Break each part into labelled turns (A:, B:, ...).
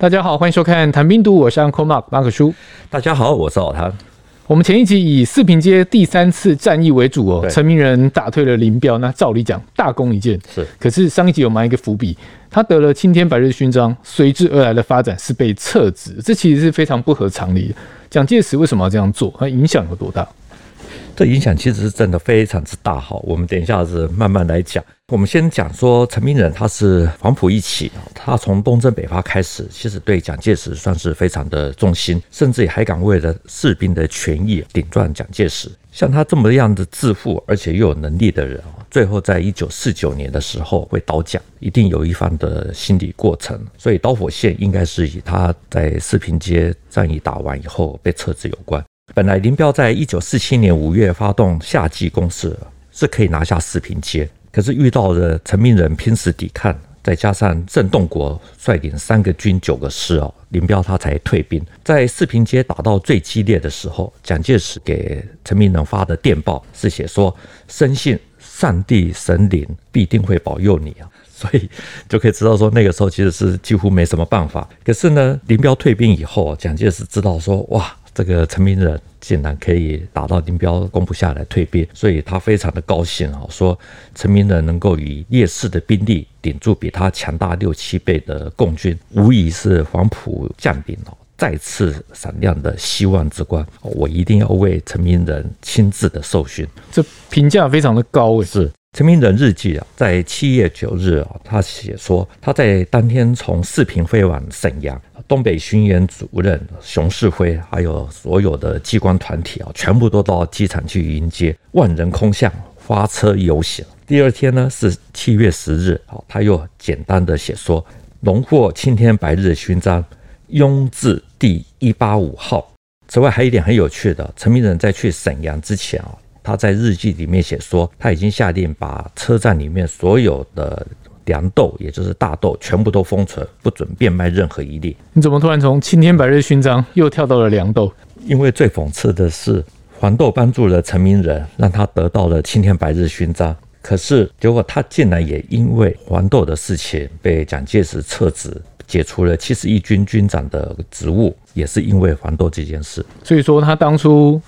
A: 大家好，欢迎收看《谈兵读武》，我是 Uncle Mark 马可叔。
B: 大家好，我是老谭。
A: 我们前一集以四平街第三次战役为主哦，陈明仁打退了林彪，那照理讲大功一件
B: 是。
A: 可是上一集有埋一个伏笔，他得了青天白日勋章，随之而来的发展是被撤职，这其实是非常不合常理的。蒋介石为什么要这样做？它影响有多大？
B: 这影响其实是真的非常之大哈，我们等一下子慢慢来讲。我们先讲说陈明仁他是黄埔一期，他从东征北伐开始，其实对蒋介石算是非常的忠心，甚至也还敢为了士兵的权益顶撞蒋介石。像他这么样的自负而且又有能力的人，最后在一九四九年的时候会倒蒋，一定有一番的心理过程。所以导火线应该是以他在四平街战役打完以后被撤职有关。本来林彪在一九四七年五月发动夏季攻势，是可以拿下四平街，可是遇到了陈明仁拼死抵抗，再加上郑洞国率领三个军九个师哦，林彪他才退兵。在四平街打到最激烈的时候，蒋介石给陈明仁发的电报是写说：“深信上帝神灵必定会保佑你啊。”所以就可以知道说，那个时候其实是几乎没什么办法。可是呢，林彪退兵以后，蒋介石知道说：“哇。”这个陈明仁竟然可以打到林彪攻不下来退兵，所以他非常的高兴啊，说陈明仁能够以劣势的兵力顶住比他强大六七倍的共军，无疑是黄埔将领哦再次闪亮的希望之光。我一定要为陈明仁亲自的受勋，
A: 这评价非常的高诶。
B: 是陈明仁日记啊，在七月九日啊，他写说他在当天从四平飞往沈阳。东北巡演主任熊式辉，还有所有的机关团体啊，全部都到机场去迎接，万人空巷，花车游行。第二天呢是七月十日，好，他又简单的写说，荣获青天白日勋章，拥字第一八五号。此外，还有一点很有趣的，陈明仁在去沈阳之前啊，他在日记里面写说，他已经下令把车站里面所有的。粮豆，也就是大豆，全部都封存，不准变卖任何一粒。
A: 你怎么突然从青天白日勋章又跳到了粮豆？
B: 因为最讽刺的是，黄豆帮助了陈明仁，让他得到了青天白日勋章。可是结果他竟然也因为黄豆的事情被蒋介石撤职，解除了七十一军军长的职务，也是因为黄豆这件事。
A: 所以说他当初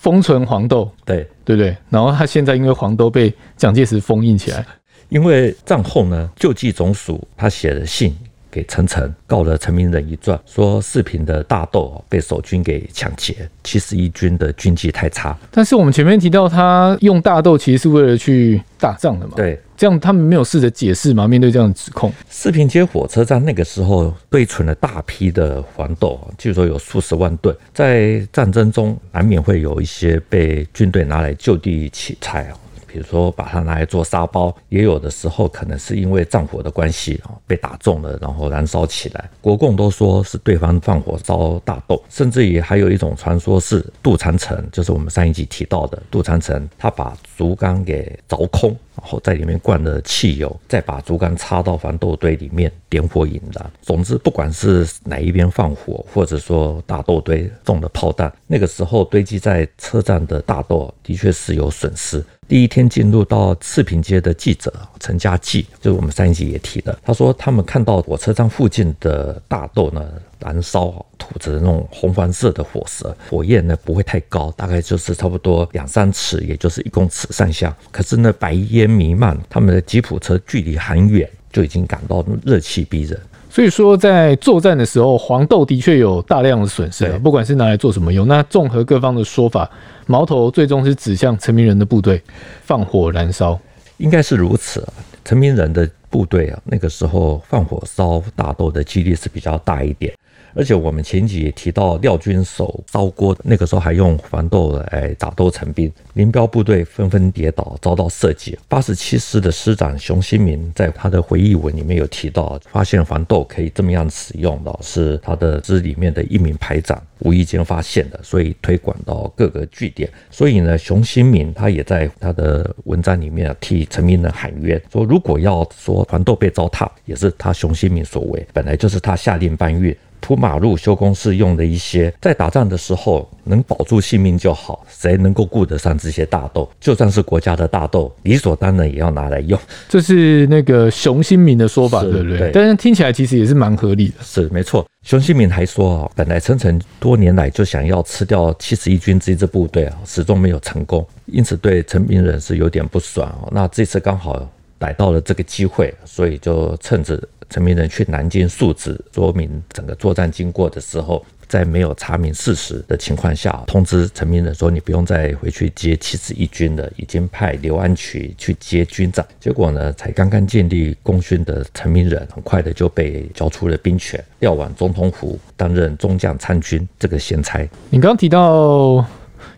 A: 封存黄豆，
B: 对
A: 对不对？然后他现在因为黄豆被蒋介石封印起来。
B: 因为战后呢，救济总署他写的信给陈诚，告了陈明仁一状，说四平的大豆被守军给抢劫，七十一军的军纪太差。
A: 但是我们前面提到，他用大豆其实是为了去打仗的嘛？
B: 对，这
A: 样他们没有试着解释吗？面对这样的指控，
B: 四平街火车站那个时候堆存了大批的黄豆，据说有数十万吨，在战争中难免会有一些被军队拿来就地取材啊。比如说把它拿来做沙包，也有的时候可能是因为战火的关系啊，被打中了，然后燃烧起来。国共都说是对方放火烧大豆，甚至于还有一种传说是杜长城，就是我们上一集提到的杜长城，他把竹竿给凿空，然后在里面灌了汽油，再把竹竿插到黄豆堆里面点火引燃。总之，不管是哪一边放火，或者说大豆堆中了炮弹，那个时候堆积在车站的大豆的确是有损失。第一天进入到赤平街的记者陈家济，就是我们上一集也提的，他说他们看到火车站附近的大豆呢燃烧，吐着那种红黄色的火舌，火焰呢不会太高，大概就是差不多两三尺，也就是一公尺上下。可是呢白烟弥漫，他们的吉普车距离很远，就已经感到热气逼人。
A: 所以说，在作战的时候，黄豆的确有大量的损失啊，不管是拿来做什么用。那综合各方的说法，矛头最终是指向陈明仁的部队，放火燃烧，
B: 应该是如此啊。陈明仁的部队啊，那个时候放火烧大豆的几率是比较大一点。而且我们前几也提到廖军守烧锅，那个时候还用黄豆来打豆成兵，林彪部队纷纷跌倒，遭到射击。八十七师的师长熊新民在他的回忆文里面有提到，发现黄豆可以这么样使用的，是他的师里面的一名排长无意间发现的，所以推广到各个据点。所以呢，熊新民他也在他的文章里面替陈明仁喊冤，说如果要说黄豆被糟蹋，也是他熊新民所为，本来就是他下令搬运。铺马路、修工事用的一些，在打仗的时候能保住性命就好。谁能够顾得上这些大豆？就算是国家的大豆，理所当然也要拿来用。
A: 这是那个熊新民的说法，对不对？对，但是听起来其实也是蛮合理的。
B: 是没错。熊新民还说啊，本来陈诚多年来就想要吃掉七十一军这支部队啊，始终没有成功，因此对陈明仁是有点不爽哦。那这次刚好逮到了这个机会，所以就趁着。陈明仁去南京述职，说明整个作战经过的时候，在没有查明事实的情况下，通知陈明仁说：“你不用再回去接七十一军了，已经派刘安渠去接军长。”结果呢，才刚刚建立功勋的陈明仁，很快的就被交出了兵权，调往总统府担任中将参军这个闲差。
A: 你刚刚提到。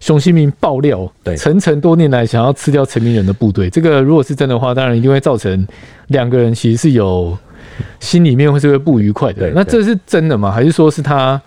A: 熊新民爆料，对陈诚多年来想要吃掉陈明仁的部队，这个如果是真的话，当然一定会造成两个人其实是有心里面会是会不愉快的。那这是真的吗？还是说是他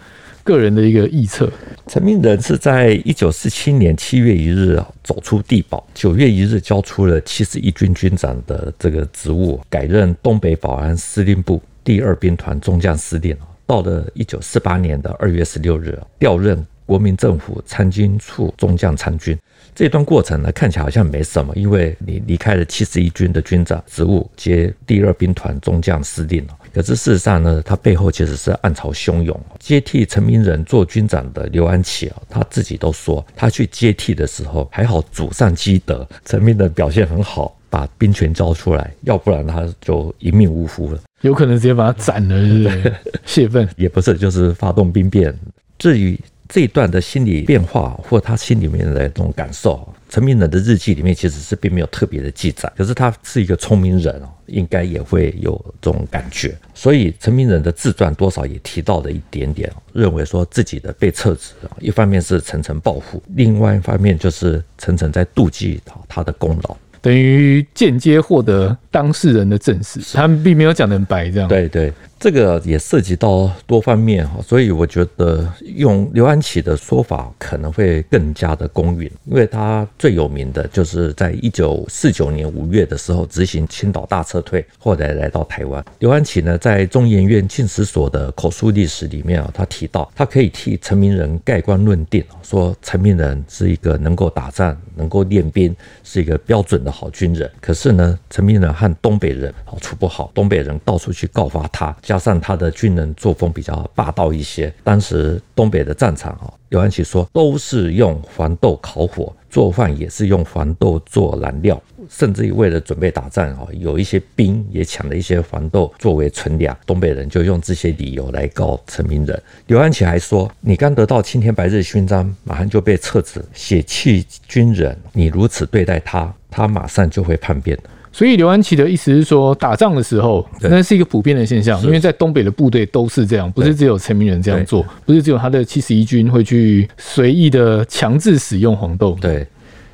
A: 个人的一个臆测？
B: 陈明仁是在一九四七年七月一日走出地堡，九月一日交出了七十一军军长的这个职务，改任东北保安司令部第二兵团中将司令。到了一九四八年的二月十六日，调任。国民政府参军处中将参军，这段过程呢，看起来好像没什么，因为你离开了七十一军的军长职务，接第二兵团中将司令。可是事实上呢，他背后其实是暗潮汹涌。接替陈明仁做军长的刘安琪啊，他自己都说，他去接替的时候还好祖上积德，陈明仁表现很好，把兵权交出来，要不然他就一命呜呼了，
A: 有可能直接把他斩了，是不是？泄愤
B: 也不是，就是发动兵变。至于。这一段的心理变化，或他心里面的这种感受，陈明仁的日记里面其实是并没有特别的记载。可是他是一个聪明人哦，应该也会有这种感觉。所以陈明仁的自传多少也提到了一点点，认为说自己的被撤职，一方面是陈诚报复，另外一方面就是陈诚在妒忌他的功劳。
A: 等于间接获得当事人的证实，他们并没有讲得很白，这样。
B: 对对，这个也涉及到多方面哈，所以我觉得用刘安琪的说法可能会更加的公允，因为他最有名的就是在一九四九年五月的时候执行青岛大撤退，后来来到台湾。刘安琪呢，在中研院进士所的口述历史里面啊，他提到他可以替陈明仁盖棺论定，说陈明仁是一个能够打仗、能够练兵，是一个标准的。好军人，可是呢，陈明仁和东北人好处不好，东北人到处去告发他，加上他的军人作风比较霸道一些。当时东北的战场啊，刘安琪说都是用黄豆烤火。做饭也是用黄豆做燃料，甚至于为了准备打仗啊，有一些兵也抢了一些黄豆作为存粮。东北人就用这些理由来告陈明仁。刘安琪还说：“你刚得到青天白日勋章，马上就被撤职，血气军人，你如此对待他，他马上就会叛变的。”
A: 所以刘安琪的意思是说，打仗的时候那是一个普遍的现象，因为在东北的部队都是这样，不是只有陈明仁这样做，不是只有他的七十一军会去随意的强制使用黄豆。
B: 对。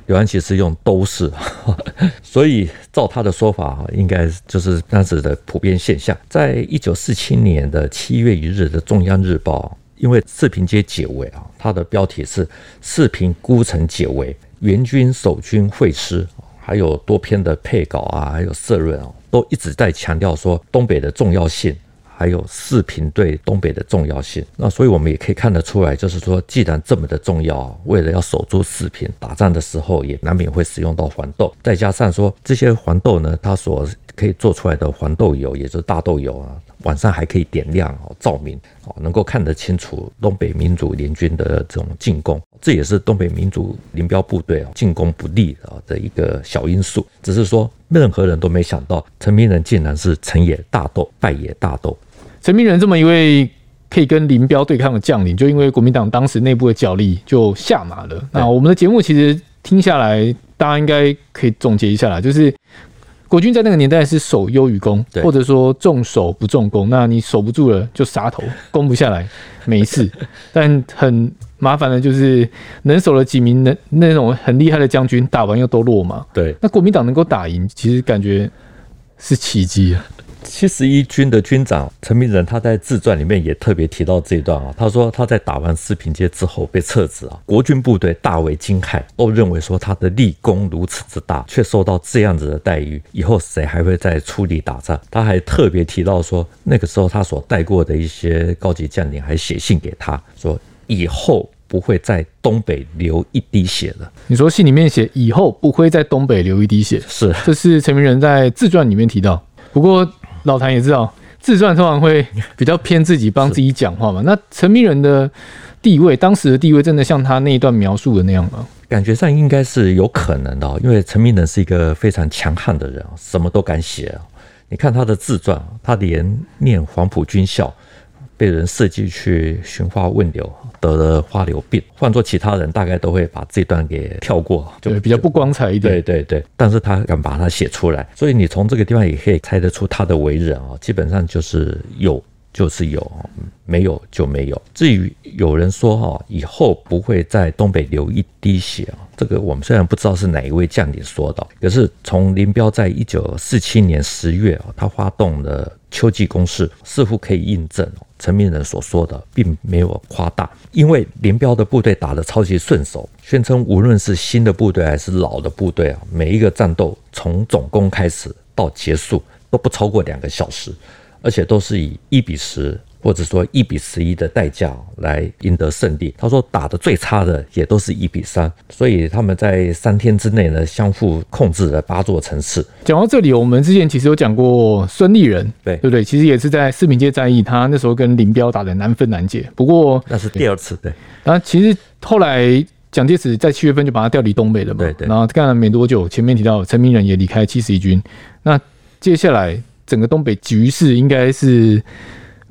B: 刘安琪是用都是，所以照他的说法，应该就是当时的普遍现象。在一九四七年的七月一日的《中央日报》，因为四平街解围啊，它的标题是“四平孤城解围，援军守军会师”，还有多篇的配稿啊，还有社论啊，都一直在强调说东北的重要性。还有四平对东北的重要性，那所以我们也可以看得出来，就是说，既然这么的重要，为了要守住四平，打仗的时候也难免会使用到黄豆，再加上说这些黄豆呢，它所可以做出来的黄豆油，也就是大豆油啊，晚上还可以点亮哦，照明哦，能够看得清楚东北民主联军的这种进攻，这也是东北民主林彪部队啊进攻不利啊的一个小因素。只是说，任何人都没想到，陈明仁竟然是成也大豆，败也大豆。
A: 陈明仁这么一位可以跟林彪对抗的将领，就因为国民党当时内部的角力就下马了。那我们的节目其实听下来，大家应该可以总结一下啦，就是国军在那个年代是守优于攻，或者说重守不重攻。那你守不住了就杀头，攻不下来没事。但很麻烦的就是能守了几名那那种很厉害的将军，打完又都落马。
B: 对，
A: 那国民党能够打赢，其实感觉是奇迹啊。
B: 七十一军的军长陈明仁，他在自传里面也特别提到这一段啊。他说他在打完四平街之后被撤职啊，国军部队大为惊骇，都认为说他的立功如此之大，却受到这样子的待遇，以后谁还会再出力打仗？他还特别提到说，那个时候他所带过的一些高级将领还写信给他说，以后不会在东北流一滴血了。
A: 你说信里面写以后不会在东北流一滴血，
B: 是，
A: 这是陈明仁在自传里面提到。不过老谭也知道，自传通常会比较偏自己帮自己讲话嘛。那陈明仁的地位，当时的地位，真的像他那一段描述的那样吗？
B: 感觉上应该是有可能的，因为陈明仁是一个非常强悍的人，什么都敢写。你看他的自传，他连念黄埔军校。被人设计去寻花问柳，得了花柳病。换做其他人，大概都会把这段给跳过，就
A: 比较不光彩一点。
B: 对对对，但是他敢把它写出来，所以你从这个地方也可以猜得出他的为人啊，基本上就是有就是有，没有就没有。至于有人说哈，以后不会在东北流一滴血啊，这个我们虽然不知道是哪一位将领说的，可是从林彪在一九四七年十月啊，他发动了秋季攻势，似乎可以印证。陈明仁所说的并没有夸大，因为林彪的部队打得超级顺手，宣称无论是新的部队还是老的部队啊，每一个战斗从总攻开始到结束都不超过两个小时，而且都是以一比十。或者说一比十一的代价来赢得胜利。他说打的最差的也都是一比三，所以他们在三天之内呢，相互控制了八座城市。
A: 讲到这里，我们之前其实有讲过孙立人，对对不对？其实也是在四平街战役，他那时候跟林彪打的难分难解。不过
B: 那是第二次，对。
A: 然后其实后来蒋介石在七月份就把他调离东北了嘛，对对。然后干了没多久，前面提到陈明仁也离开七十一军，那接下来整个东北局势应该是。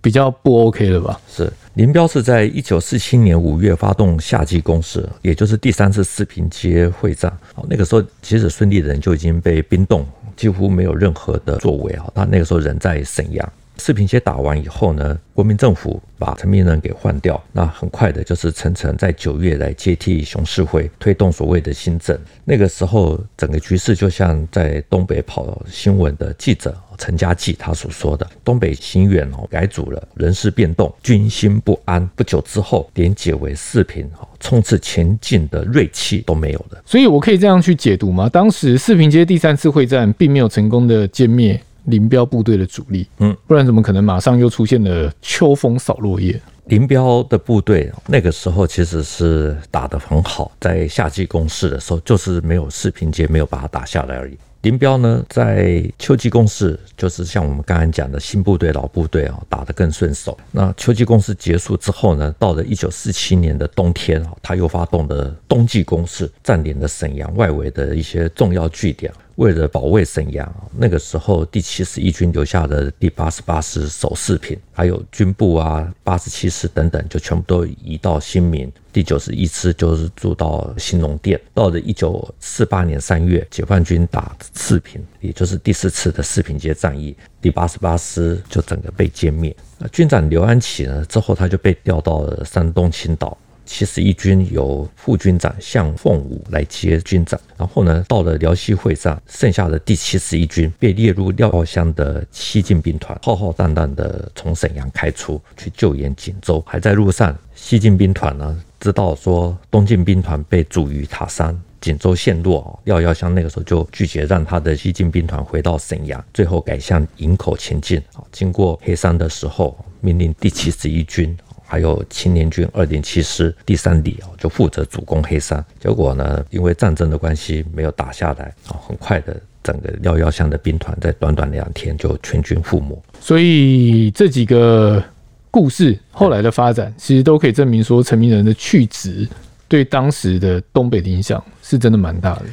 A: 比较不 OK 了吧？
B: 是林彪是在一九四七年五月发动夏季攻势，也就是第三次四平街会战。哦，那个时候其实孙立人就已经被冰冻，几乎没有任何的作为啊。他那个时候人在沈阳。四平街打完以后呢，国民政府把陈明仁给换掉，那很快的就是陈诚在九月来接替熊式辉，推动所谓的新政。那个时候整个局势就像在东北跑新闻的记者陈家济他所说的：东北行辕哦改组了，人事变动，军心不安。不久之后，连解围四平哦冲刺前进的锐气都没有了。
A: 所以，我可以这样去解读吗？当时四平街第三次会战并没有成功的歼灭。林彪部队的主力，嗯，不然怎么可能马上又出现了秋风扫落叶？
B: 林彪的部队那个时候其实是打得很好，在夏季攻势的时候，就是没有四平街没有把它打下来而已。林彪呢，在秋季攻势，就是像我们刚刚讲的新部队、老部队啊，打得更顺手。那秋季攻势结束之后呢，到了一九四七年的冬天啊，他又发动了冬季攻势，占领了沈阳外围的一些重要据点。为了保卫沈阳，那个时候第七十一军留下的第八十八师守四平，还有军部啊、八十七师等等，就全部都移到新民。第九十一师就是住到兴隆店。到了一九四八年三月，解放军打四平，也就是第四次的四平街战役，第八十八师就整个被歼灭。那军长刘安琪呢，之后他就被调到了山东青岛。七十一军由副军长向凤舞来接军长，然后呢，到了辽西会战，剩下的第七十一军被列入廖耀湘的西进兵团，浩浩荡荡的从沈阳开出去救援锦州，还在路上，西进兵团呢知道说东进兵团被阻于塔山，锦州陷落，廖耀湘那个时候就拒绝让他的西进兵团回到沈阳，最后改向营口前进。经过黑山的时候，命令第七十一军。还有青年军二零七师第三旅啊，就负责主攻黑山。结果呢，因为战争的关系，没有打下来啊。很快的，整个廖耀湘的兵团在短短两天就全军覆没。
A: 所以这几个故事后来的发展，其实都可以证明说，陈明仁的去职对当时的东北的影响是真的蛮大的。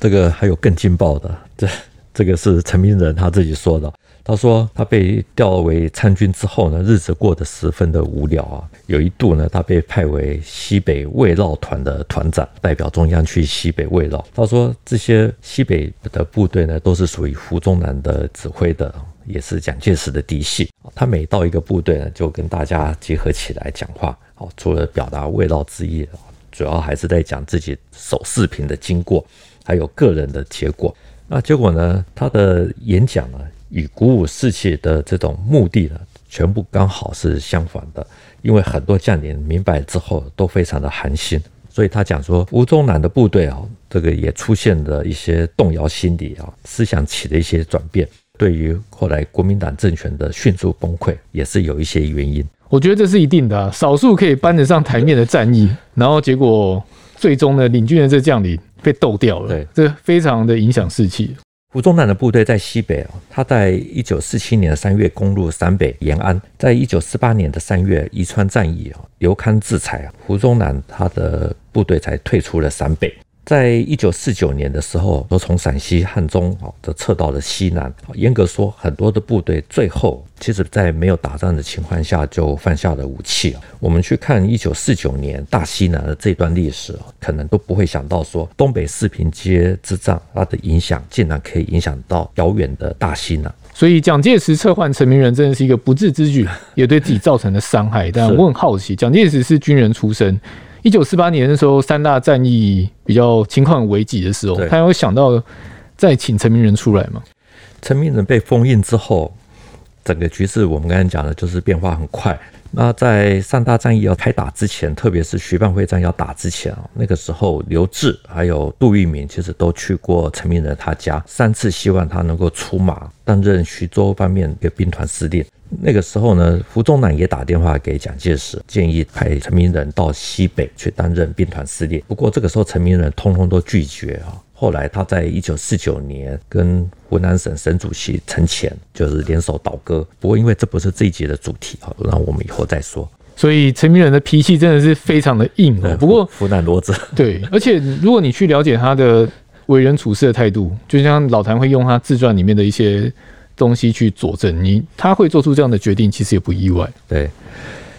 B: 这个还有更劲爆的，这这个是陈明仁他自己说的。他说，他被调为参军之后呢，日子过得十分的无聊啊。有一度呢，他被派为西北慰劳团的团长，代表中央去西北慰劳。他说，这些西北的部队呢，都是属于胡宗南的指挥的，也是蒋介石的嫡系。他每到一个部队呢，就跟大家结合起来讲话。好，除了表达慰劳之意，主要还是在讲自己守四平的经过，还有个人的结果。那结果呢，他的演讲呢，与鼓舞士气的这种目的呢，全部刚好是相反的。因为很多将领明白之后都非常的寒心，所以他讲说，吴宗南的部队啊，这个也出现了一些动摇心理啊，思想起了一些转变。对于后来国民党政权的迅速崩溃，也是有一些原因。
A: 我觉得这是一定的啊，少数可以搬得上台面的战役，然后结果最终呢，领军的这将领被斗掉了，对，这非常的影响士气。
B: 胡宗南的部队在西北啊，他在一九四七年的三月攻入陕北延安，在一九四八年的三月宜川战役啊刘戡自裁，啊，胡宗南他的部队才退出了陕北。在一九四九年的时候，都从陕西汉中啊，都撤到了西南。严格说，很多的部队最后其实，在没有打仗的情况下就放下了武器。我们去看一九四九年大西南的这段历史，可能都不会想到说，东北四平街之战它的影响竟然可以影响到遥远的大西南。
A: 所以，蒋介石撤换陈明仁真的是一个不智之举，也对自己造成了伤害。但我很好奇，蒋介石是军人出身。一九四八年的时候，三大战役比较情况危急的时候，他有想到再请陈明仁出来吗？
B: 陈明仁被封印之后，整个局势我们刚才讲的就是变化很快。那在三大战役要开打之前，特别是徐蚌会战要打之前啊，那个时候刘志还有杜聿明其实都去过陈明仁他家，三次希望他能够出马担任徐州方面的兵团司令。那个时候呢，胡宗南也打电话给蒋介石，建议派陈明仁到西北去担任兵团司令。不过这个时候陈明仁通通都拒绝啊。后来他在一九四九年跟湖南省省主席陈潜就是联手倒戈。不过因为这不是这一节的主题啊，那我们以后再说。
A: 所以陈明仁的脾气真的是非常的硬哦。不过
B: 湖南骡子
A: 对，而且如果你去了解他的为人处事的态度，就像老谭会用他自传里面的一些。东西去佐证你，他会做出这样的决定，其实也不意外。
B: 对，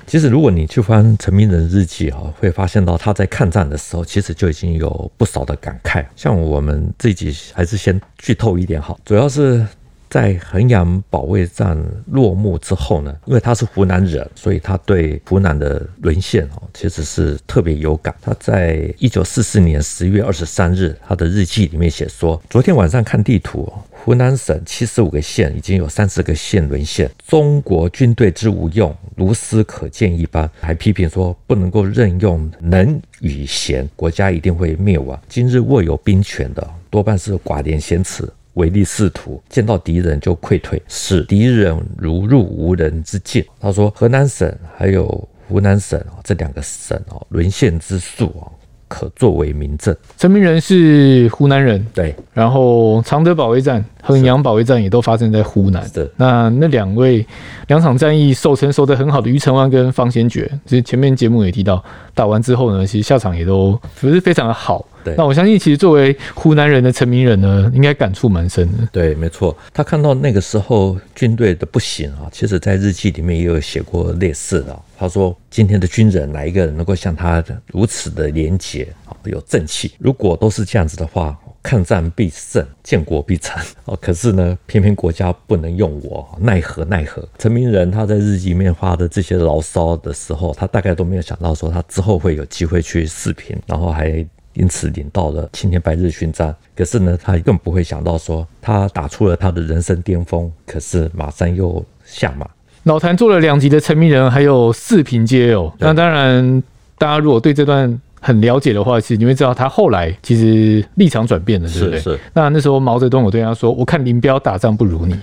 B: 其实如果你去翻陈明仁日记哈，会发现到他在抗战的时候，其实就已经有不少的感慨。像我们自己还是先剧透一点好，主要是在衡阳保卫战落幕之后呢，因为他是湖南人，所以他对湖南的沦陷哦，其实是特别有感。他在一九四四年十月二十三日，他的日记里面写说：昨天晚上看地图。湖南省七十五个县已经有三十个县沦陷，中国军队之无用，如斯可见一斑。还批评说不能够任用能与贤，国家一定会灭亡。今日握有兵权的多半是寡廉鲜耻、唯利是图，见到敌人就溃退，使敌人如入无人之境。他说，河南省还有湖南省这两个省哦，沦陷之数啊。可作为明证。
A: 陈明仁是湖南人，
B: 对。
A: 然后常德保卫战、衡阳保卫战也都发生在湖南。
B: 的。
A: 那那两位两场战役守城守得很好的余承万跟方先觉，其实前面节目也提到，打完之后呢，其实下场也都不是非常的好。
B: 对。
A: 那我相信，其实作为湖南人的陈明仁呢，应该感触蛮深的。
B: 对，没错。他看到那个时候军队的不行啊，其实在日记里面也有写过类似的。他说：“今天的军人，哪一个人能够像他如此的廉洁啊，有正气？如果都是这样子的话，抗战必胜，建国必成。哦，可是呢，偏偏国家不能用我，奈何奈何？”陈明仁他在日记里面发的这些牢骚的时候，他大概都没有想到说他之后会有机会去视频，然后还因此领到了青天白日勋章。可是呢，他更不会想到说他打出了他的人生巅峰，可是马上又下马。
A: 老谭做了两集的陈明人，还有四平街哦。那当然，大家如果对这段很了解的话，其实你会知道他后来其实立场转变了，对不对？
B: 是是。
A: 那那时候毛泽东有对他说：“我看林彪打仗不如你。”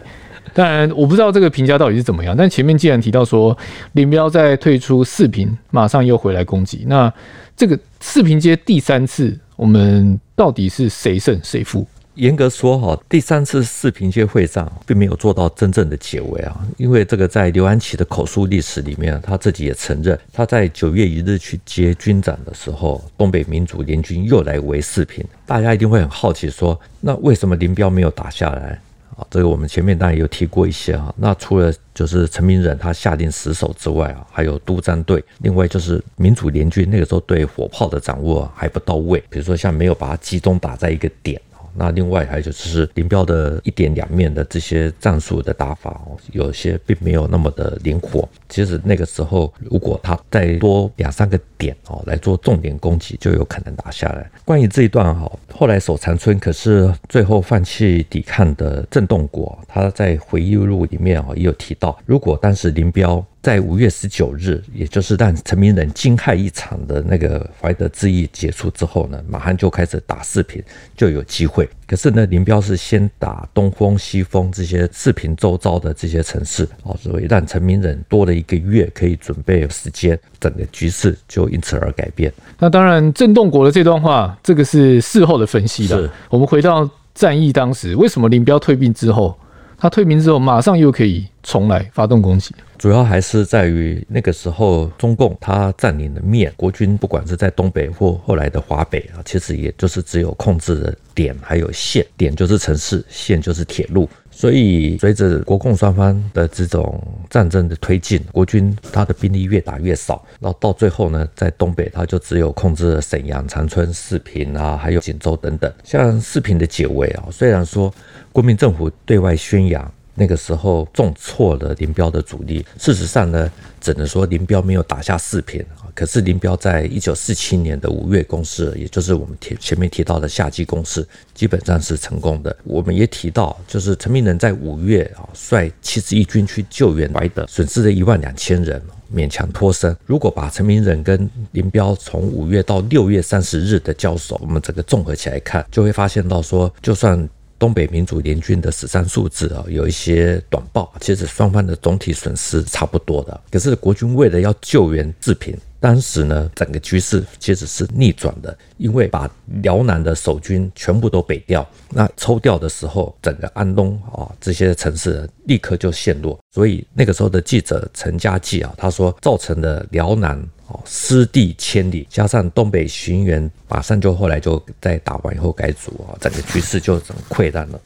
A: 当然，我不知道这个评价到底是怎么样。但前面既然提到说林彪在退出四平，马上又回来攻击，那这个四平街第三次，我们到底是谁胜谁负？
B: 严格说哈，第三次四平街会战并没有做到真正的解围啊，因为这个在刘安琪的口述历史里面，他自己也承认，他在九月一日去接军长的时候，东北民主联军又来围四平，大家一定会很好奇说，那为什么林彪没有打下来这个我们前面当然有提过一些啊，那除了就是陈明仁他下令死守之外啊，还有督战队，另外就是民主联军那个时候对火炮的掌握还不到位，比如说像没有把它集中打在一个点。那另外还有就是林彪的一点两面的这些战术的打法哦，有些并没有那么的灵活。其实那个时候，如果他再多两三个点哦来做重点攻击，就有可能打下来。关于这一段哈，后来守长春，可是最后放弃抵抗的郑洞国，他在回忆录里面啊也有提到，如果当时林彪。在五月十九日，也就是让陈明仁惊骇一场的那个怀德之役结束之后呢，马上就开始打四平，就有机会。可是呢，林彪是先打东风、西风这些四平周遭的这些城市，哦，所以让陈明仁多了一个月可以准备时间，整个局势就因此而改变。
A: 那当然，郑洞国的这段话，这个是事后的分析了。我们回到战役当时，为什么林彪退兵之后，他退兵之后马上又可以重来发动攻击？
B: 主要还是在于那个时候，中共他占领的面，国军不管是在东北或后来的华北啊，其实也就是只有控制的点还有线，点就是城市，线就是铁路。所以随着国共双方的这种战争的推进，国军他的兵力越打越少，然后到最后呢，在东北他就只有控制了沈阳、长春、四平啊，还有锦州等等。像四平的解围啊，虽然说国民政府对外宣扬。那个时候重挫了林彪的主力。事实上呢，只能说林彪没有打下四平啊。可是林彪在一九四七年的五月攻势，也就是我们提前面提到的夏季攻势，基本上是成功的。我们也提到，就是陈明仁在五月啊，率七十一军去救援白德，损失了一万两千人，勉强脱身。如果把陈明仁跟林彪从五月到六月三十日的交手，我们整个综合起来看，就会发现到说，就算。东北民主联军的死伤数字啊，有一些短报，其实双方的总体损失差不多的。可是国军为了要救援志平，当时呢，整个局势其实是逆转的，因为把辽南的守军全部都北调，那抽调的时候，整个安东啊这些城市立刻就陷落。所以那个时候的记者陈家济啊，他说造成的辽南。失地千里，加上东北巡员马上就后来就在打完以后改组啊，整个局势就整个溃烂了。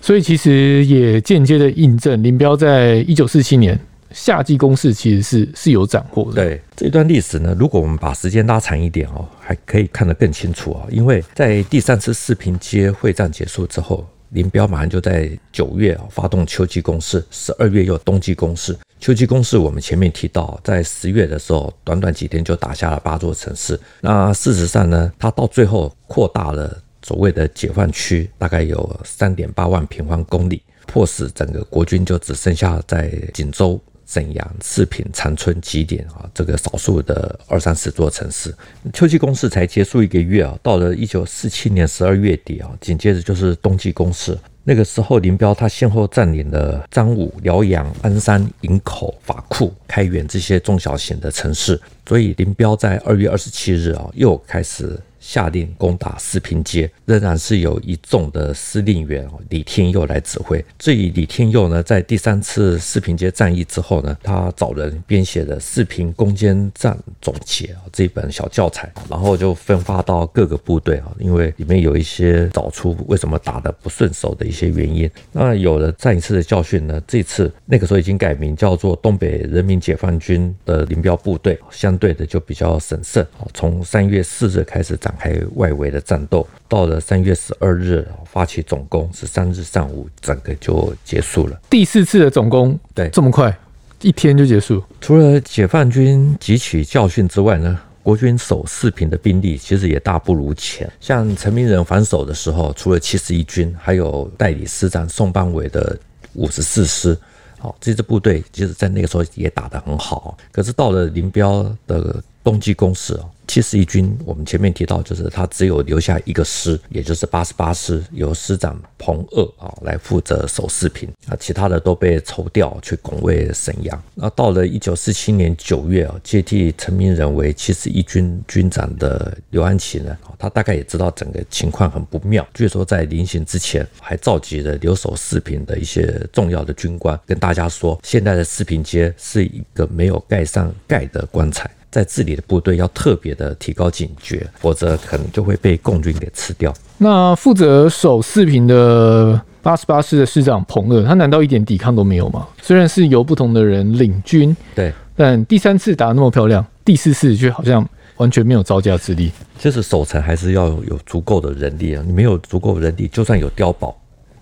A: 所以其实也间接的印证林彪在一九四七年夏季攻势其实是是有斩获的。
B: 对这一段历史呢，如果我们把时间拉长一点哦，还可以看得更清楚啊。因为在第三次四平街会战结束之后，林彪马上就在九月发动秋季攻势，十二月又冬季攻势。秋季攻势，我们前面提到，在十月的时候，短短几天就打下了八座城市。那事实上呢，他到最后扩大了所谓的解放区，大概有三点八万平方公里，迫使整个国军就只剩下在锦州。沈阳、四平、长春几点啊？这个少数的二三十座城市，秋季攻势才结束一个月啊，到了一九四七年十二月底啊，紧接着就是冬季攻势。那个时候，林彪他先后占领了彰武、辽阳、鞍山、营口、法库、开原这些中小型的城市，所以林彪在二月二十七日啊，又开始。下令攻打四平街，仍然是由一纵的司令员李天佑来指挥。至于李天佑呢，在第三次四平街战役之后呢，他找人编写了《四平攻坚战总结》这本小教材，然后就分发到各个部队啊，因为里面有一些找出为什么打得不顺手的一些原因。那有了再一次的教训呢，这次那个时候已经改名叫做东北人民解放军的林彪部队，相对的就比较审慎。从三月四日开始展。开外围的战斗，到了三月十二日发起总攻，十三日上午整个就结束了。
A: 第四次的总攻，对，这么快，一天就结束。
B: 除了解放军汲取教训之外呢，国军守四平的兵力其实也大不如前。像陈明仁防守的时候，除了七十一军，还有代理师长宋邦伟的五十四师，好，这支部队其实在那个时候也打得很好。可是到了林彪的冬季攻势七十一军，我们前面提到，就是他只有留下一个师，也就是八十八师，由师长彭鄂啊来负责守四平，啊，其他的都被抽调去拱卫沈阳。那到了一九四七年九月啊，接替陈明仁为七十一军军长的刘安琪呢，他大概也知道整个情况很不妙，据说在临行之前，还召集了留守四平的一些重要的军官，跟大家说，现在的四平街是一个没有盖上盖的棺材。在治理的部队要特别的提高警觉，否则可能就会被共军给吃掉。
A: 那负责守四平的八十八师的师长彭二，他难道一点抵抗都没有吗？虽然是由不同的人领军，
B: 对，
A: 但第三次打得那么漂亮，第四次却好像完全没有招架之力。
B: 其实守城还是要有足够的人力啊，你没有足够人力，就算有碉堡，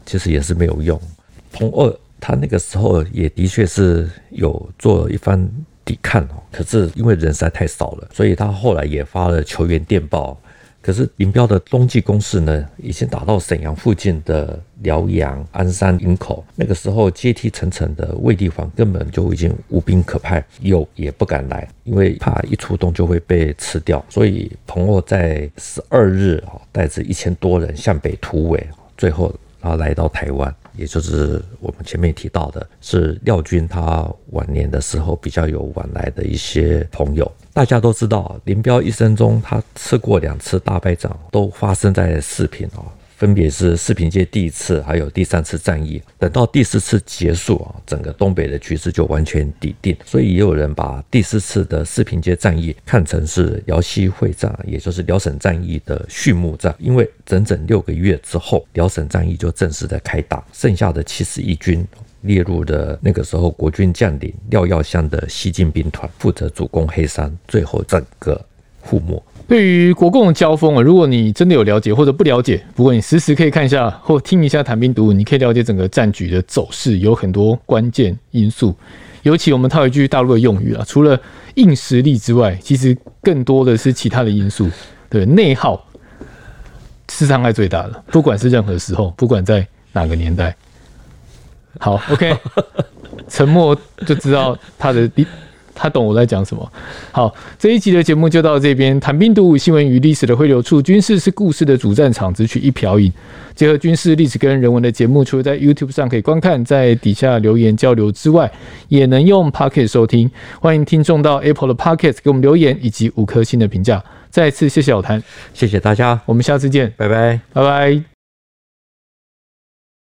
B: 其实也是没有用。彭二他那个时候也的确是有做一番抵抗哦，可是因为人实在太少了，所以他后来也发了求援电报。可是林彪的冬季攻势呢，已经打到沈阳附近的辽阳、鞍山、营口。那个时候阶梯层层的卫立煌根本就已经无兵可派，有也不敢来，因为怕一出动就会被吃掉。所以彭龌在十二日啊，带着一千多人向北突围，最后他来到台湾。也就是我们前面提到的，是廖军他晚年的时候比较有往来的一些朋友。大家都知道，林彪一生中他吃过两次大败仗，都发生在四平哦。分别是四平街第一次，还有第三次战役。等到第四次结束啊，整个东北的局势就完全底定。所以也有人把第四次的四平街战役看成是辽西会战，也就是辽沈战役的序幕战。因为整整六个月之后，辽沈战役就正式的开打，剩下的七十一军列入的那个时候国军将领廖耀湘的西进兵团，负责主攻黑山，最后整个覆没。
A: 对于国共交锋啊，如果你真的有了解或者不了解，不过你时时可以看一下或听一下谈兵读武，你可以了解整个战局的走势，有很多关键因素。尤其我们套一句大陆的用语啊，除了硬实力之外，其实更多的是其他的因素。对，内耗是伤害最大的，不管是任何时候，不管在哪个年代。好，OK，沉默就知道他的他懂我在讲什么。好，这一集的节目就到这边。谈兵读武，新闻与历史的汇流处。军事是故事的主战场，只取一瓢饮。结合军事历史跟人文的节目，除了在 YouTube 上可以观看，在底下留言交流之外，也能用 Pocket 收听。欢迎听众到 Apple 的 Pocket 给我们留言以及五颗星的评价。再次谢谢老谭，
B: 谢谢大家，
A: 我们下次见，
B: 拜拜，
A: 拜拜。